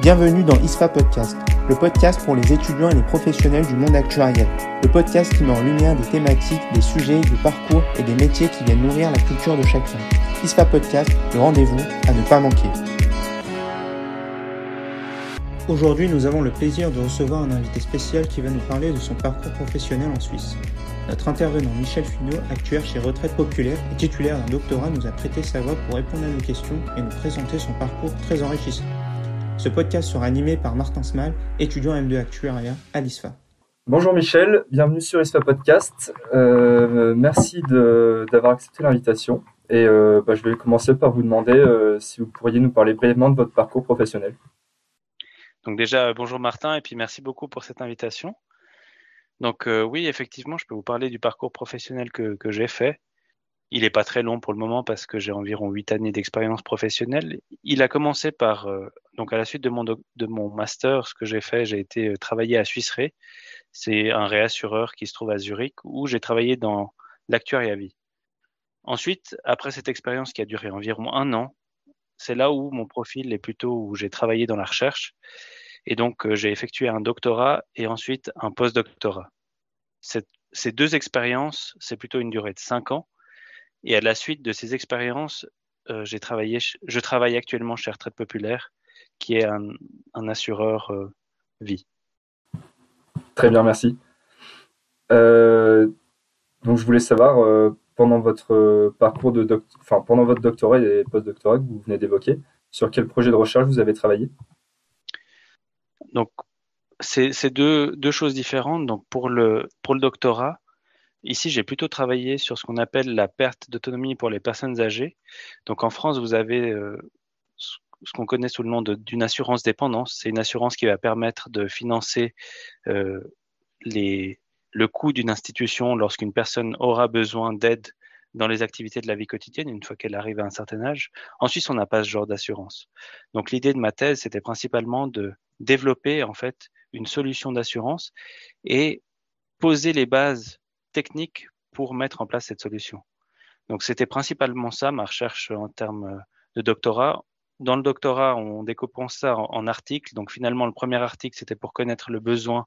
Bienvenue dans ISFA Podcast, le podcast pour les étudiants et les professionnels du monde actuariel. Le podcast qui met en lumière des thématiques, des sujets, du parcours et des métiers qui viennent nourrir la culture de chacun. ISFA Podcast, le rendez-vous à ne pas manquer. Aujourd'hui, nous avons le plaisir de recevoir un invité spécial qui va nous parler de son parcours professionnel en Suisse. Notre intervenant Michel Finot, actuaire chez Retraite Populaire et titulaire d'un doctorat, nous a prêté sa voix pour répondre à nos questions et nous présenter son parcours très enrichissant. Ce podcast sera animé par Martin Smal, étudiant M2 Actuaria à l'ISFA. Bonjour Michel, bienvenue sur ISFA Podcast. Euh, merci d'avoir accepté l'invitation. Et euh, bah, je vais commencer par vous demander euh, si vous pourriez nous parler brièvement de votre parcours professionnel. Donc déjà, bonjour Martin, et puis merci beaucoup pour cette invitation. Donc oui, effectivement, je peux vous parler du parcours professionnel que, que j'ai fait. Il n'est pas très long pour le moment parce que j'ai environ huit années d'expérience professionnelle. Il a commencé par, euh, donc à la suite de mon, de mon master, ce que j'ai fait, j'ai été euh, travailler à Suisse Re. C'est un réassureur qui se trouve à Zurich où j'ai travaillé dans l'actuaire à vie. Ensuite, après cette expérience qui a duré environ un an, c'est là où mon profil est plutôt où j'ai travaillé dans la recherche. Et donc, euh, j'ai effectué un doctorat et ensuite un post-doctorat. Ces deux expériences, c'est plutôt une durée de cinq ans et à la suite de ces expériences, euh, j'ai travaillé, je travaille actuellement chez Retraite Populaire, qui est un, assureur euh, vie. Très bien, merci. Euh, donc, je voulais savoir, pendant votre parcours de enfin, pendant votre doctorat et post-doctorat que vous venez d'évoquer, sur quel projet de recherche vous avez travaillé? Donc, c'est deux, deux, choses différentes. Donc, pour le, pour le doctorat, Ici, j'ai plutôt travaillé sur ce qu'on appelle la perte d'autonomie pour les personnes âgées. Donc en France, vous avez euh, ce qu'on connaît sous le nom d'une assurance dépendance. C'est une assurance qui va permettre de financer euh, les, le coût d'une institution lorsqu'une personne aura besoin d'aide dans les activités de la vie quotidienne une fois qu'elle arrive à un certain âge. En Suisse, on n'a pas ce genre d'assurance. Donc l'idée de ma thèse, c'était principalement de développer en fait une solution d'assurance et poser les bases techniques pour mettre en place cette solution. Donc c'était principalement ça ma recherche en termes de doctorat. Dans le doctorat, on découpe ça en, articles. Donc finalement, le premier article, c'était pour connaître le besoin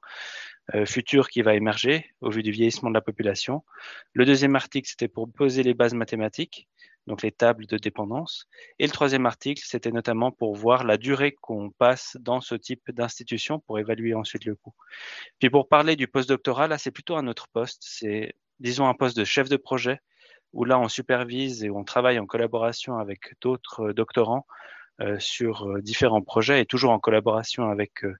euh, futur qui va émerger au vu du vieillissement de la population. Le deuxième article, c'était pour poser les bases mathématiques, donc les tables de dépendance. Et le troisième article, c'était notamment pour voir la durée qu'on passe dans ce type d'institution pour évaluer ensuite le coût. Puis pour parler du postdoctorat, là, c'est plutôt un autre poste. C'est, disons, un poste de chef de projet où là, on supervise et on travaille en collaboration avec d'autres doctorants euh, sur euh, différents projets et toujours en collaboration avec euh,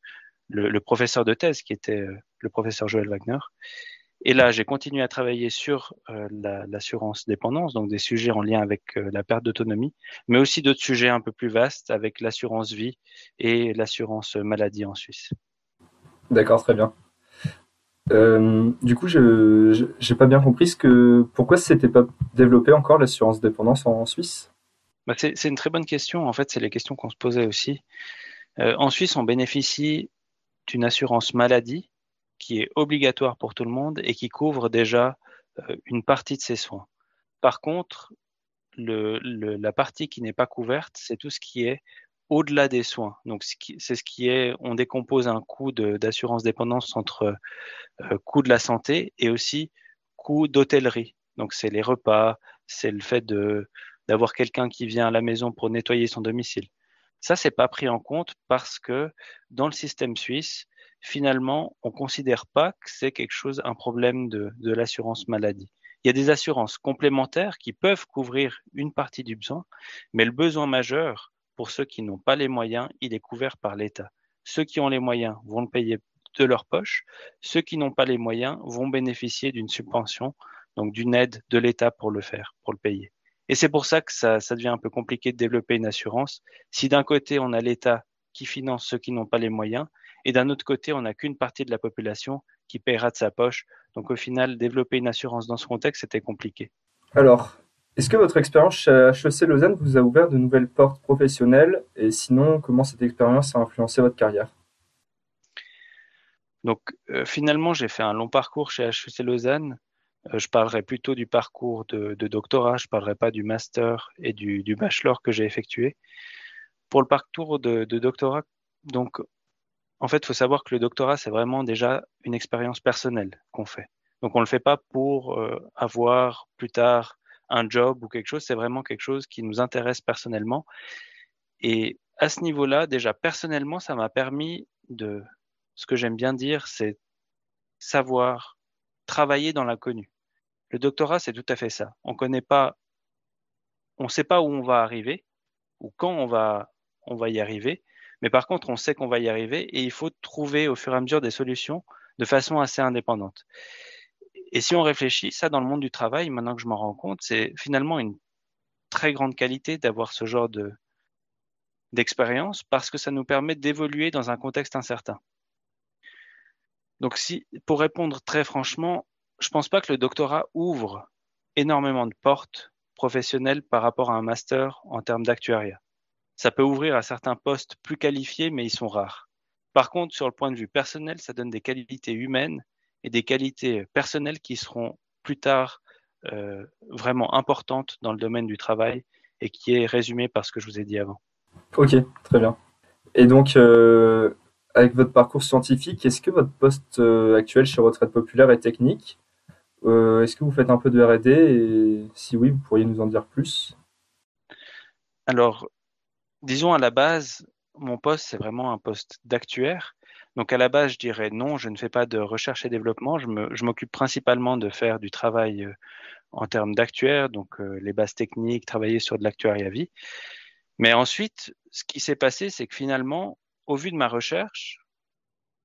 le, professeur de thèse qui était le professeur Joël Wagner. Et là, j'ai continué à travailler sur euh, l'assurance dépendance, donc des sujets en lien avec euh, la perte d'autonomie, mais aussi d'autres sujets un peu plus vastes avec l'assurance vie et l'assurance maladie en Suisse. D'accord, très bien. Euh, du coup, je n'ai pas bien compris ce que pourquoi s'était pas développé encore l'assurance dépendance en, Suisse? Bah c'est une très bonne question. En fait, c'est les questions qu'on se posait aussi. en Suisse, on bénéficie d'une assurance maladie qui est obligatoire pour tout le monde et qui couvre déjà euh, une partie de ses soins. Par contre, le, la partie qui n'est pas couverte, c'est tout ce qui est au-delà des soins. Donc, c'est ce qui est, on décompose un coût d'assurance dépendance entre euh, coût de la santé et aussi coût d'hôtellerie. Donc, c'est les repas, c'est le fait de d'avoir quelqu'un qui vient à la maison pour nettoyer son domicile. Ça, c'est pas pris en compte parce que dans le système suisse, finalement, on ne considère pas que c'est quelque chose, un problème de, de l'assurance maladie. Il y a des assurances complémentaires qui peuvent couvrir une partie du besoin, mais le besoin majeur, pour ceux qui n'ont pas les moyens, il est couvert par l'État. Ceux qui ont les moyens vont le payer de leur poche. Ceux qui n'ont pas les moyens vont bénéficier d'une subvention, donc d'une aide de l'État pour le faire, pour le payer. Et c'est pour ça que ça, ça devient un peu compliqué de développer une assurance. Si d'un côté, on a l'État qui finance ceux qui n'ont pas les moyens, et d'un autre côté, on n'a qu'une partie de la population qui paiera de sa poche. Donc au final, développer une assurance dans ce contexte, c'était compliqué. Alors, est-ce que votre expérience chez HEC Lausanne vous a ouvert de nouvelles portes professionnelles? Et sinon, comment cette expérience a influencé votre carrière? Donc euh, finalement, j'ai fait un long parcours chez HEC Lausanne. Euh, je parlerai plutôt du parcours de, doctorat, je ne parlerai pas du master et du, bachelor que j'ai effectué. Pour le parcours de doctorat, donc, en fait, il faut savoir que le doctorat, c'est vraiment déjà une expérience personnelle qu'on fait. Donc, on ne le fait pas pour euh, avoir plus tard un job ou quelque chose, c'est vraiment quelque chose qui nous intéresse personnellement. Et à ce niveau-là, déjà personnellement, ça m'a permis de, ce que j'aime bien dire, c'est savoir travailler dans l'inconnu. Le doctorat, c'est tout à fait ça. On connaît pas, on sait pas où on va arriver ou quand on va, on va y arriver. Mais par contre, on sait qu'on va y arriver et il faut trouver au fur et à mesure des solutions de façon assez indépendante. Et si on réfléchit, ça dans le monde du travail, maintenant que je m'en rends compte, c'est finalement une très grande qualité d'avoir ce genre de d'expérience parce que ça nous permet d'évoluer dans un contexte incertain. Donc si pour répondre très franchement, je pense pas que le doctorat ouvre énormément de portes professionnelles par rapport à un master en termes d'actuariat. Ça peut ouvrir à certains postes plus qualifiés, mais ils sont rares. Par contre, sur le point de vue personnel, ça donne des qualités humaines et des qualités personnelles qui seront plus tard euh, vraiment importantes dans le domaine du travail et qui est résumé par ce que je vous ai dit avant. Ok, très bien. Et donc, euh, avec votre parcours scientifique, est-ce que votre poste euh, actuel chez Retraite Populaire est technique? Est-ce que vous faites un peu de RD Et si oui, vous pourriez nous en dire plus? Alors, disons à la base, mon poste, c'est vraiment un poste d'actuaire. Donc à la base, je dirais non, je ne fais pas de recherche et développement. Je m'occupe principalement de faire du travail euh, en termes d'actuaire, donc euh, les bases techniques, travailler sur de l'actuariat vie. Mais ensuite, ce qui s'est passé, c'est que finalement, au vu de ma recherche,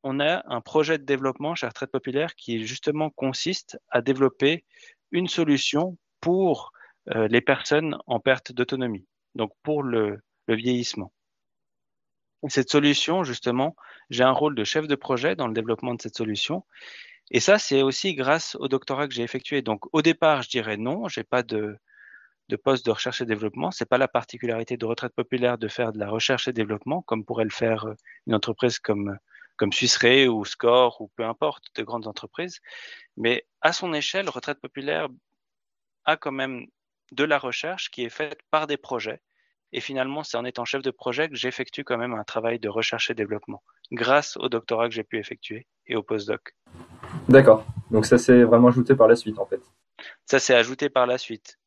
on a un projet de développement chez Retraite Populaire qui justement consiste à développer une solution pour euh, les personnes en perte d'autonomie, donc pour le, vieillissement. Cette solution, justement, j'ai un rôle de chef de projet dans le développement de cette solution. Et ça, c'est aussi grâce au doctorat que j'ai effectué. Donc, au départ, je dirais non, j'ai pas de, poste de recherche et développement. C'est pas la particularité de retraite populaire de faire de la recherche et développement, comme pourrait le faire une entreprise comme, comme Suisse ou Score ou peu importe, de grandes entreprises. Mais à son échelle, retraite populaire a quand même de la recherche qui est faite par des projets et finalement, c'est en étant chef de projet que j'effectue quand même un travail de recherche et développement, grâce au doctorat que j'ai pu effectuer et au postdoc. D'accord. Donc ça s'est vraiment ajouté par la suite, en fait. Ça s'est ajouté par la suite.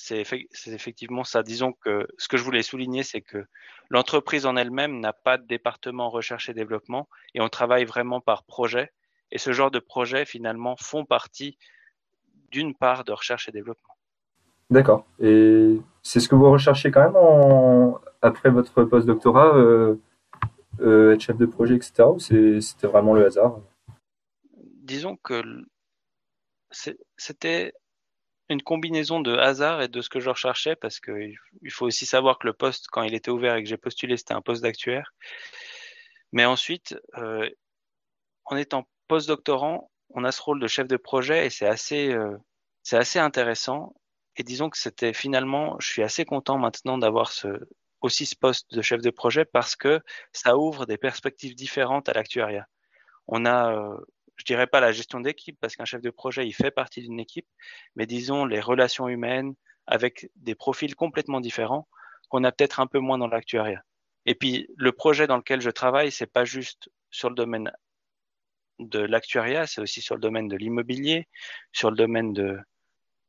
C'est effectivement ça. Disons que ce que je voulais souligner, c'est que l'entreprise en elle-même n'a pas de département recherche et développement, et on travaille vraiment par projet. Et ce genre de projets, finalement, font partie d'une part de recherche et développement. D'accord. Et c'est ce que vous recherchez quand même après votre post-doctorat, euh, euh, être chef de projet, etc. Ou c'était vraiment le hasard? Disons que c'était une combinaison de hasard et de ce que je recherchais parce qu'il faut aussi savoir que le poste, quand il était ouvert et que j'ai postulé, c'était un poste d'actuaire. Mais ensuite, euh, en étant post-doctorant, on a ce rôle de chef de projet et c'est assez, c'est assez intéressant et disons que c'était finalement, je suis assez content maintenant d'avoir ce, aussi ce poste de chef de projet parce que ça ouvre des perspectives différentes à l'actuariat. On a, euh, je dirais pas la gestion d'équipe parce qu'un chef de projet, il fait partie d'une équipe, mais disons les relations humaines avec des profils complètement différents qu'on a peut-être un peu moins dans l'actuariat. Et puis le projet dans lequel je travaille, c'est pas juste sur le domaine de l'actuariat, c'est aussi sur le domaine de l'immobilier, sur le domaine de,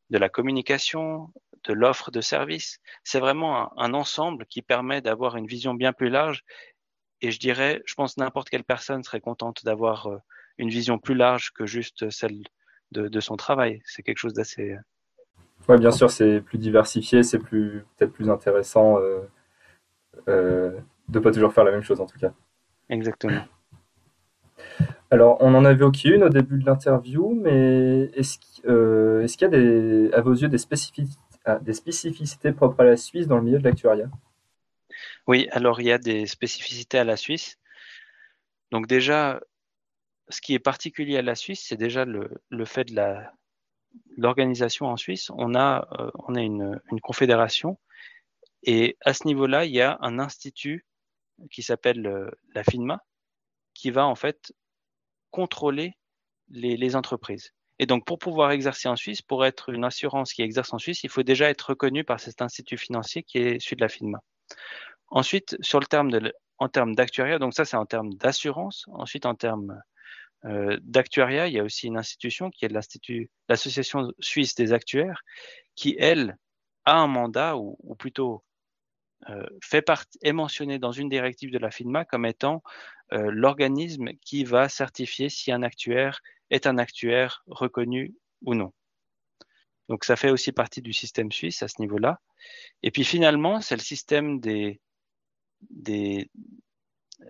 de la communication, de l'offre de service. C'est vraiment un, ensemble qui permet d'avoir une vision bien plus large. Et je dirais, je pense n'importe quelle personne serait contente d'avoir euh, une vision plus large que juste celle de, son travail. C'est quelque chose d'assez. Euh, oui, bien sûr, c'est plus diversifié, c'est plus peut-être plus intéressant euh, euh, de pas toujours faire la même chose en tout cas. Exactement. Alors, on en avait évoqué une au début de l'interview, mais est-ce euh, qu'il y a des, à vos yeux des ah, des spécificités propres à la Suisse dans le milieu de l'actuariat? Oui, alors il y a des spécificités à la Suisse. Donc déjà, ce qui est particulier à la Suisse, c'est déjà le, fait de l'organisation en Suisse. On a, euh, on a une, une confédération et à ce niveau-là, il y a un institut qui s'appelle euh, la FINMA qui va en fait contrôler les, entreprises. Et donc, pour pouvoir exercer en Suisse, pour être une assurance qui exerce en Suisse, il faut déjà être reconnu par cet institut financier qui est celui de la FINMA. Ensuite, sur le terme de en termes d'actuariat, donc ça c'est en termes d'assurance. Ensuite, en termes d'actuariat, il y a aussi une institution qui est l'Association suisse des actuaires, qui elle a un mandat ou, plutôt euh, fait partie, est mentionné dans une directive de la FINMA comme étant euh, l'organisme qui va certifier si un actuaire est un actuaire reconnu ou non. Donc ça fait aussi partie du système suisse à ce niveau-là. Et puis finalement, c'est le système des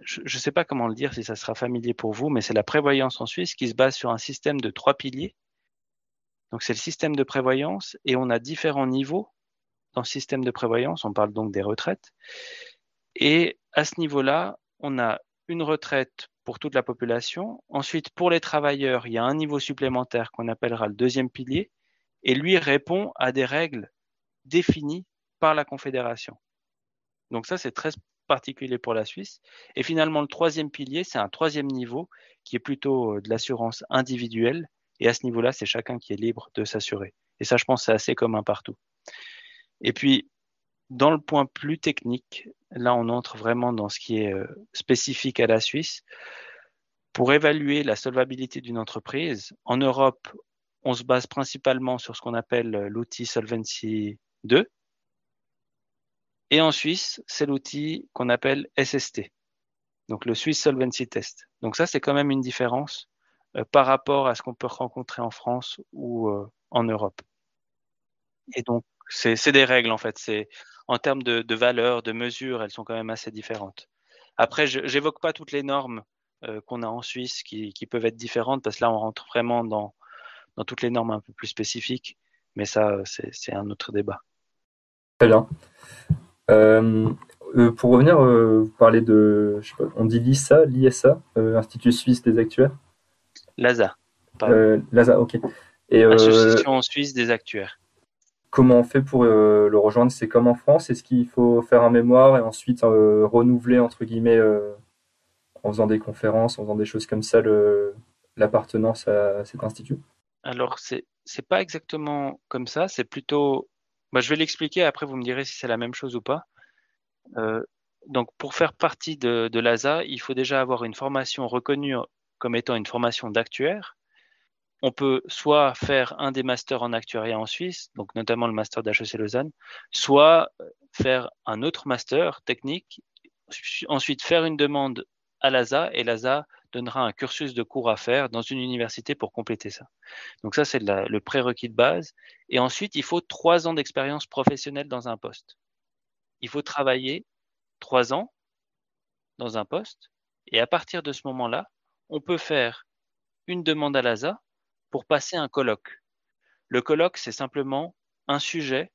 je ne sais pas comment le dire si ça sera familier pour vous, mais c'est la prévoyance en Suisse qui se base sur un système de trois piliers. Donc c'est le système de prévoyance et on a différents niveaux dans le système de prévoyance. On parle donc des retraites. Et à ce niveau-là, on a une retraite pour toute la population. Ensuite, pour les travailleurs, il y a un niveau supplémentaire qu'on appellera le deuxième pilier et lui répond à des règles définies par la Confédération. Donc ça, c'est très particulier pour la Suisse. Et finalement, le troisième pilier, c'est un troisième niveau qui est plutôt euh, de l'assurance individuelle. Et à ce niveau-là, c'est chacun qui est libre de s'assurer. Et ça, je pense, c'est assez commun partout. Et puis, dans le point plus technique, là, on entre vraiment dans ce qui est euh, spécifique à la Suisse. Pour évaluer la solvabilité d'une entreprise, en Europe, on se base principalement sur ce qu'on appelle euh, l'outil Solvency 2. Et en Suisse, c'est l'outil qu'on appelle SST, donc le Swiss Solvency Test. Donc ça, c'est quand même une différence euh, par rapport à ce qu'on peut rencontrer en France ou euh, en Europe. Et donc, c'est des règles en fait. C'est en termes de, de valeur, de mesure, elles sont quand même assez différentes. Après, je n'évoque pas toutes les normes qu'on a en Suisse qui, qui, peuvent être différentes parce que là, on rentre vraiment dans dans toutes les normes un peu plus spécifiques. Mais ça, c'est un autre débat. Très bien. Euh, euh, pour revenir, euh, vous parlez de, je sais pas, on dit l'ISA, l'ISA, Institut suisse des actuaires L'ASA. L'ASA, ok. Et, Association suisse des actuaires. Comment on fait pour le rejoindre? C'est comme en France? Est-ce qu'il faut faire un mémoire et ensuite renouveler, entre guillemets, en faisant des conférences, en faisant des choses comme ça, l'appartenance à cet institut? Alors, c'est c'est pas exactement comme ça. C'est plutôt. Bah, je vais l'expliquer. Après, vous me direz si c'est la même chose ou pas. Euh, donc, pour faire partie de, de l'ASA, il faut déjà avoir une formation reconnue comme étant une formation d'actuaire. On peut soit faire un des masters en actuariat en Suisse, donc notamment le master d'HEC Lausanne, soit faire un autre master technique, ensuite faire une demande à l'ASA et l'ASA donnera un cursus de cours à faire dans une université pour compléter ça. Donc ça, c'est le prérequis de base. Et ensuite, il faut trois ans d'expérience professionnelle dans un poste. Il faut travailler trois ans dans un poste. Et à partir de ce moment-là, on peut faire une demande à l'ASA pour passer un colloque. Le colloque, c'est simplement un sujet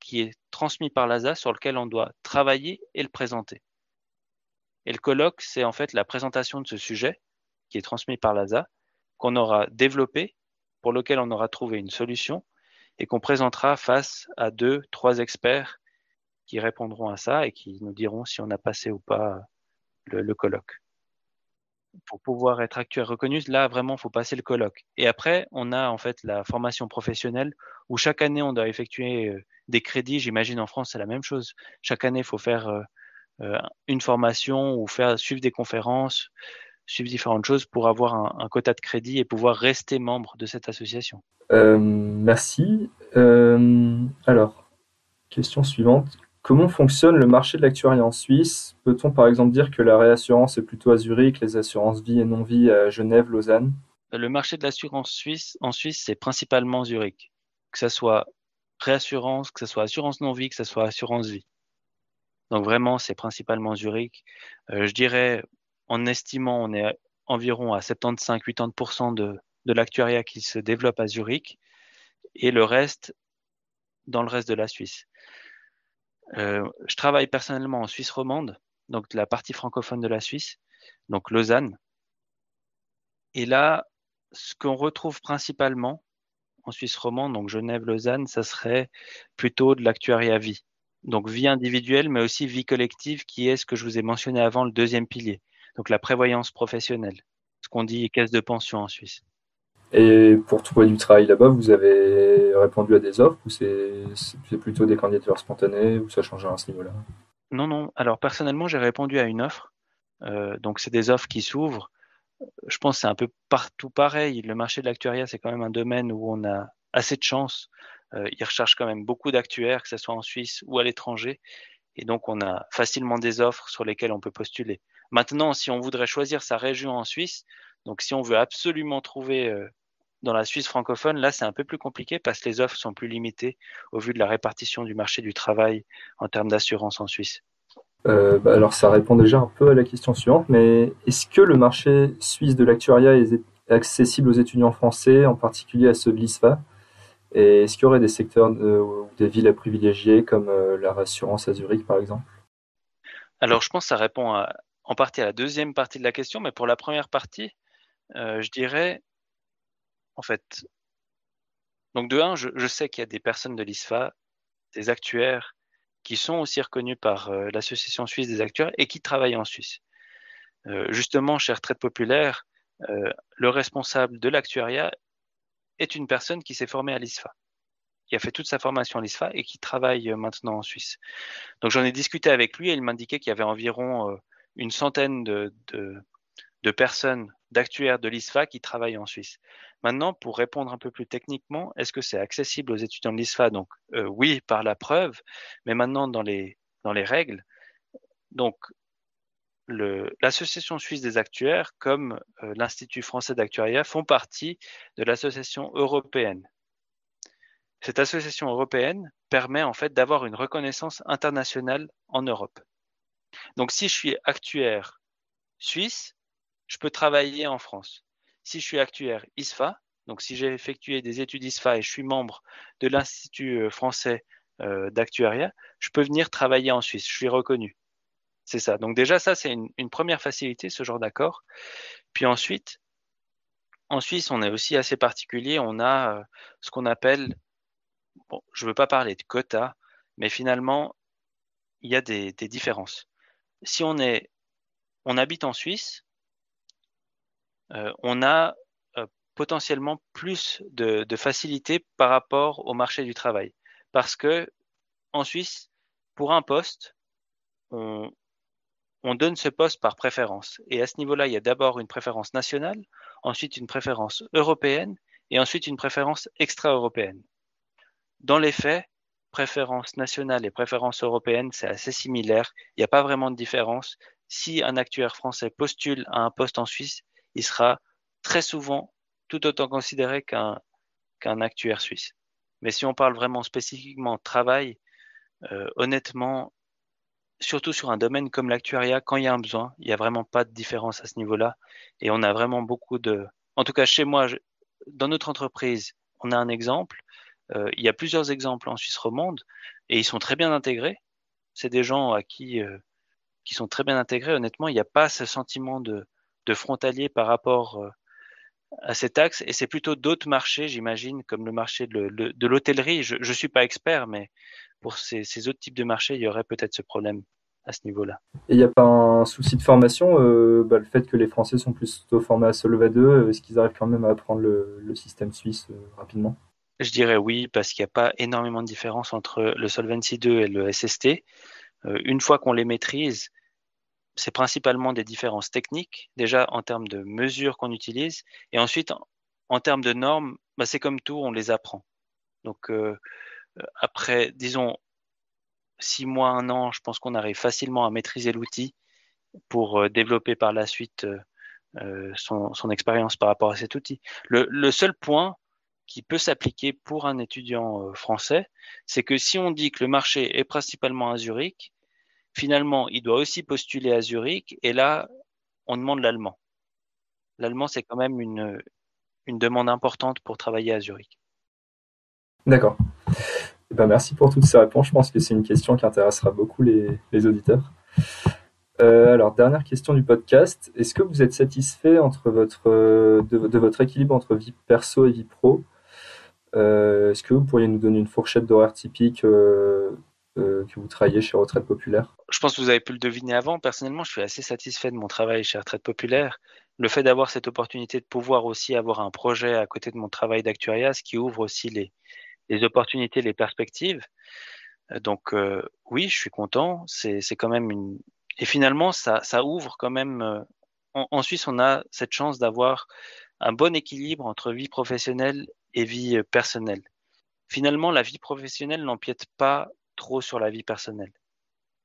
qui est transmis par l'ASA sur lequel on doit travailler et le présenter. Et le colloque, c'est en fait la présentation de ce sujet qui est transmis par l'ASA, qu'on aura développé, pour lequel on aura trouvé une solution et qu'on présentera face à deux, trois experts qui répondront à ça et qui nous diront si on a passé ou pas le, colloque. Pour pouvoir être actuel reconnu, là vraiment, il faut passer le colloque. Et après, on a en fait la formation professionnelle où chaque année, on doit effectuer euh, des crédits. J'imagine en France, c'est la même chose. Chaque année, il faut faire euh, une formation ou faire suivre des conférences, suivre différentes choses pour avoir un, quota de crédit et pouvoir rester membre de cette association. Euh, merci. Euh, alors, question suivante. Comment fonctionne le marché de l'actuariat en Suisse? Peut-on par exemple dire que la réassurance est plutôt à Zurich, les assurances vie et non-vie à Genève, Lausanne? Le marché de l'assurance suisse en Suisse, c'est principalement Zurich. Que ce soit réassurance, que ce soit assurance non-vie, que ce soit assurance vie. Donc vraiment, c'est principalement Zurich. Euh, je dirais, en estimant, on est environ à 75-80% de, de l'actuariat qui se développe à Zurich et le reste dans le reste de la Suisse. Euh, je travaille personnellement en Suisse romande, donc la partie francophone de la Suisse, donc Lausanne. Et là, ce qu'on retrouve principalement en Suisse romande, donc Genève, Lausanne, ça serait plutôt de l'actuariat vie donc vie individuelle, mais aussi vie collective, qui est ce que je vous ai mentionné avant, le deuxième pilier, donc la prévoyance professionnelle, ce qu'on dit caisse de pension en Suisse. Et pour trouver du travail là-bas, vous avez répondu à des offres ou c'est plutôt des candidatures spontanées ou ça change à ce niveau-là? Non, non. Alors personnellement, j'ai répondu à une offre. Euh, donc c'est des offres qui s'ouvrent. Je pense que c'est un peu partout pareil. Le marché de l'actuariat, c'est quand même un domaine où on a assez de chance. Euh, ils recherchent quand même beaucoup d'actuaires, que ce soit en Suisse ou à l'étranger. Et donc on a facilement des offres sur lesquelles on peut postuler. Maintenant, si on voudrait choisir sa région en Suisse, donc si on veut absolument trouver euh, dans la Suisse francophone, là, c'est un peu plus compliqué parce que les offres sont plus limitées au vu de la répartition du marché du travail en termes d'assurance en Suisse. Euh, bah, alors, ça répond déjà un peu à la question suivante, mais est-ce que le marché suisse de l'actuariat est accessible aux étudiants français, en particulier à ceux de l'ISFA? Et est-ce qu'il y aurait des secteurs ou des villes à privilégier, comme euh, la rassurance à Zurich, par exemple? Alors, je pense que ça répond en partie à la deuxième partie de la question, mais pour la première partie, euh, je dirais en fait, donc de un, je, sais qu'il y a des personnes de l'ISFA, des actuaires, qui sont aussi reconnus par euh, l'Association suisse des actuaires et qui travaillent en Suisse. Euh, justement, chez Retraite Populaire, euh, le responsable de l'actuariat est une personne qui s'est formée à l'ISFA, qui a fait toute sa formation à l'ISFA et qui travaille maintenant en Suisse. Donc j'en ai discuté avec lui et il m'indiquait qu'il y avait environ une centaine de, de personnes d'actuaires de l'ISFA qui travaillent en Suisse. Maintenant, pour répondre un peu plus techniquement, est-ce que c'est accessible aux étudiants de l'ISFA? Donc euh, oui, par la preuve, mais maintenant dans les, dans les règles. Donc l'Association suisse des actuaires, comme euh, l'Institut français d'actuariat, font partie de l'association européenne. Cette association européenne permet en fait d'avoir une reconnaissance internationale en Europe. Donc si je suis actuaire suisse, je peux travailler en France. Si je suis actuaire ISFA, donc si j'ai effectué des études ISFA et je suis membre de l'Institut euh, français euh, d'actuariat, je peux venir travailler en Suisse. Je suis reconnu. C'est ça. Donc déjà, ça, c'est une, première facilité, ce genre d'accord. Puis ensuite, en Suisse, on est aussi assez particulier. On a euh, ce qu'on appelle, bon, je ne veux pas parler de quotas, mais finalement, il y a des, des différences. Si on est, on habite en Suisse, euh, on a euh, potentiellement plus de, facilité par rapport au marché du travail. Parce que en Suisse, pour un poste, on, donne ce poste par préférence. Et à ce niveau-là, il y a d'abord une préférence nationale, ensuite une préférence européenne et ensuite une préférence extra-européenne. Dans les faits, préférence nationale et préférence européenne, c'est assez similaire. Il n'y a pas vraiment de différence. Si un actuaire français postule à un poste en Suisse, il sera très souvent tout autant considéré qu'un actuaire suisse. Mais si on parle vraiment spécifiquement travail, euh, honnêtement, surtout sur un domaine comme l'actuariat, quand il y a un besoin, il n'y a vraiment pas de différence à ce niveau-là. Et on a vraiment beaucoup de... En tout cas, chez moi, dans notre entreprise, on a un exemple. Euh, il y a plusieurs exemples en Suisse romande et ils sont très bien intégrés. C'est des gens à qui, euh, qui sont très bien intégrés. Honnêtement, il n'y a pas ce sentiment de, de frontalier par rapport euh, à cet axe. Et c'est plutôt d'autres marchés, j'imagine, comme le marché de, l'hôtellerie. Je ne suis pas expert, mais pour ces, autres types de marchés, il y aurait peut-être ce problème à ce niveau-là. Et il n'y a pas un souci de formation euh, bah, Le fait que les Français sont plutôt formés à Solva 2, euh, est-ce qu'ils arrivent quand même à apprendre le, système suisse rapidement? Je dirais oui, parce qu'il n'y a pas énormément de différence entre le Solvency 2 et le SST. une fois qu'on les maîtrise, c'est principalement des différences techniques, déjà en termes de mesures qu'on utilise, et ensuite en, termes de normes, bah, c'est comme tout, on les apprend. Donc euh, après, disons, six mois, un an, je pense qu'on arrive facilement à maîtriser l'outil pour euh, développer par la suite euh, son, expérience par rapport à cet outil. le seul point qui peut s'appliquer pour un étudiant français, c'est que si on dit que le marché est principalement à Zurich, Finalement, il doit aussi postuler à Zurich et là, on demande l'allemand. L'allemand, c'est quand même une, demande importante pour travailler à Zurich. D'accord. Eh ben, merci pour toutes ces réponses. Je pense que c'est une question qui intéressera beaucoup les, auditeurs. Euh, alors, dernière question du podcast. Est-ce que vous êtes satisfait entre votre, de, votre équilibre entre vie perso et vie pro? Euh, Est-ce que vous pourriez nous donner une fourchette d'horaire typique euh, euh, que vous travaillez chez Retraite Populaire Je pense que vous avez pu le deviner avant. Personnellement, je suis assez satisfait de mon travail chez Retraite Populaire. Le fait d'avoir cette opportunité de pouvoir aussi avoir un projet à côté de mon travail d'actuariat, ce qui ouvre aussi les, opportunités, les perspectives. Donc oui, je suis content. C'est quand même une et finalement ça, ça ouvre quand même. En, en, Suisse, on a cette chance d'avoir un bon équilibre entre vie professionnelle et vie personnelle. Finalement, la vie professionnelle n'empiète pas trop sur la vie personnelle.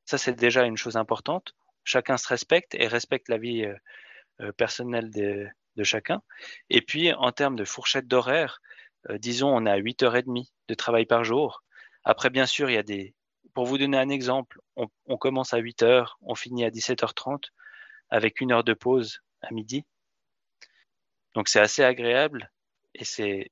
Ça, c'est déjà une chose importante. Chacun se respecte et respecte la vie personnelle de, chacun. Et puis, en termes de fourchette d'horaire, disons, on à 8h30 de travail par jour. Après, bien sûr, il y a des, pour vous donner un exemple, on, commence à 8 heures, on finit à 17h30 avec une heure de pause à midi. Donc c'est assez agréable et c'est,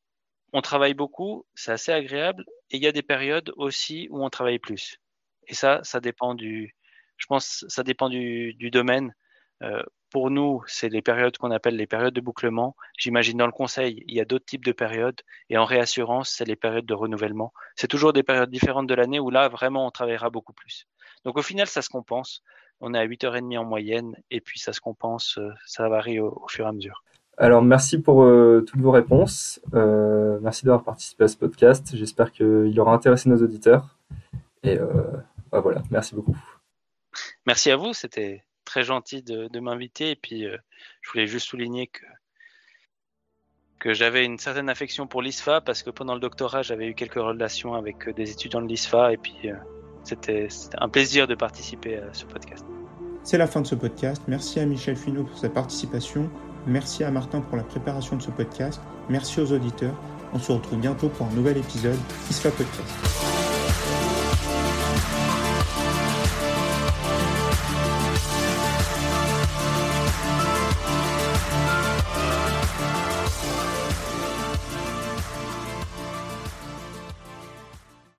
on travaille beaucoup, c'est assez agréable et il y a des périodes aussi où on travaille plus. Et ça, ça dépend du, je pense, ça dépend du, domaine. Euh, pour nous, c'est les périodes qu'on appelle les périodes de bouclement. J'imagine dans le conseil, il y a d'autres types de périodes. Et en réassurance, c'est les périodes de renouvellement. C'est toujours des périodes différentes de l'année où là, vraiment, on travaillera beaucoup plus. Donc au final, ça se compense. On est à 8h30 en moyenne et puis ça se compense, euh, ça varie au, fur et à mesure. Alors merci pour euh, toutes vos réponses. Euh, merci d'avoir participé à ce podcast. J'espère qu'il aura intéressé nos auditeurs. Et bah voilà, merci beaucoup. Merci à vous, c'était très gentil de, m'inviter. Et puis, euh, je voulais juste souligner que, que j'avais une certaine affection pour l'ISFA parce que pendant le doctorat, j'avais eu quelques relations avec euh, des étudiants de l'ISFA. Et puis, euh, c'était un plaisir de participer à ce podcast. C'est la fin de ce podcast. Merci à Michel Finot pour sa participation. Merci à Martin pour la préparation de ce podcast. Merci aux auditeurs. On se retrouve bientôt pour un nouvel épisode ISFA Podcast.